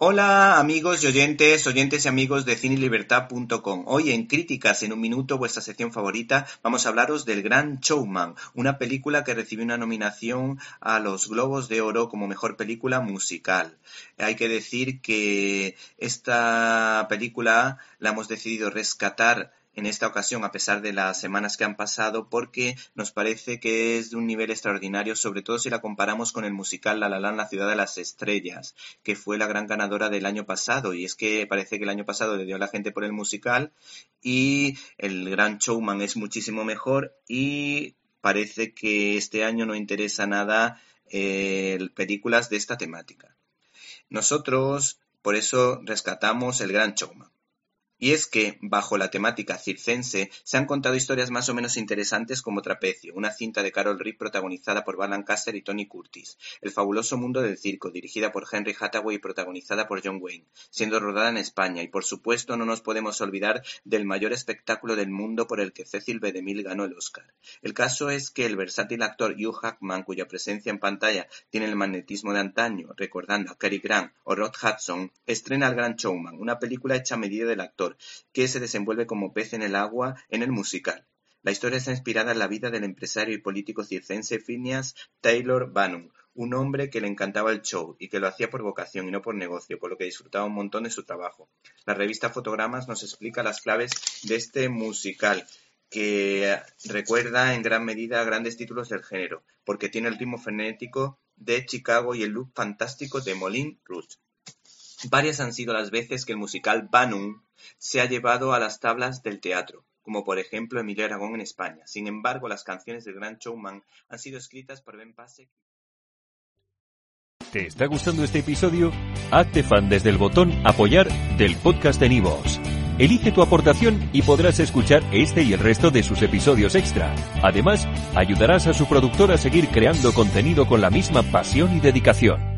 Hola amigos y oyentes, oyentes y amigos de cinelibertad.com. Hoy en Críticas en un minuto, vuestra sección favorita, vamos a hablaros del Gran Showman, una película que recibió una nominación a los Globos de Oro como mejor película musical. Hay que decir que esta película la hemos decidido rescatar en esta ocasión, a pesar de las semanas que han pasado, porque nos parece que es de un nivel extraordinario, sobre todo si la comparamos con el musical La La Land, La Ciudad de las Estrellas, que fue la gran ganadora del año pasado. Y es que parece que el año pasado le dio a la gente por el musical y el Gran Showman es muchísimo mejor y parece que este año no interesa nada eh, películas de esta temática. Nosotros, por eso, rescatamos el Gran Showman. Y es que, bajo la temática circense, se han contado historias más o menos interesantes como Trapecio, una cinta de Carol Reed protagonizada por Van Lancaster y Tony Curtis, El fabuloso mundo del circo, dirigida por Henry Hathaway y protagonizada por John Wayne, siendo rodada en España, y por supuesto no nos podemos olvidar del mayor espectáculo del mundo por el que Cecil B. DeMille ganó el Oscar. El caso es que el versátil actor Hugh Hackman, cuya presencia en pantalla tiene el magnetismo de antaño, recordando a Cary Grant o Rod Hudson, estrena El Gran Showman, una película hecha a medida del actor, que se desenvuelve como pez en el agua en el musical. La historia está inspirada en la vida del empresario y político circense Phineas Taylor Bannon, un hombre que le encantaba el show y que lo hacía por vocación y no por negocio, por lo que disfrutaba un montón de su trabajo. La revista Fotogramas nos explica las claves de este musical, que recuerda en gran medida a grandes títulos del género, porque tiene el ritmo frenético de Chicago y el look fantástico de Moulin Rouge. Varias han sido las veces que el musical Bannon se ha llevado a las tablas del teatro, como por ejemplo Emilio Aragón en España. Sin embargo, las canciones del Gran Showman han sido escritas por Ben Pasek. ¿Te está gustando este episodio? Hazte fan desde el botón Apoyar del podcast de Nivos. Elige tu aportación y podrás escuchar este y el resto de sus episodios extra. Además, ayudarás a su productor a seguir creando contenido con la misma pasión y dedicación.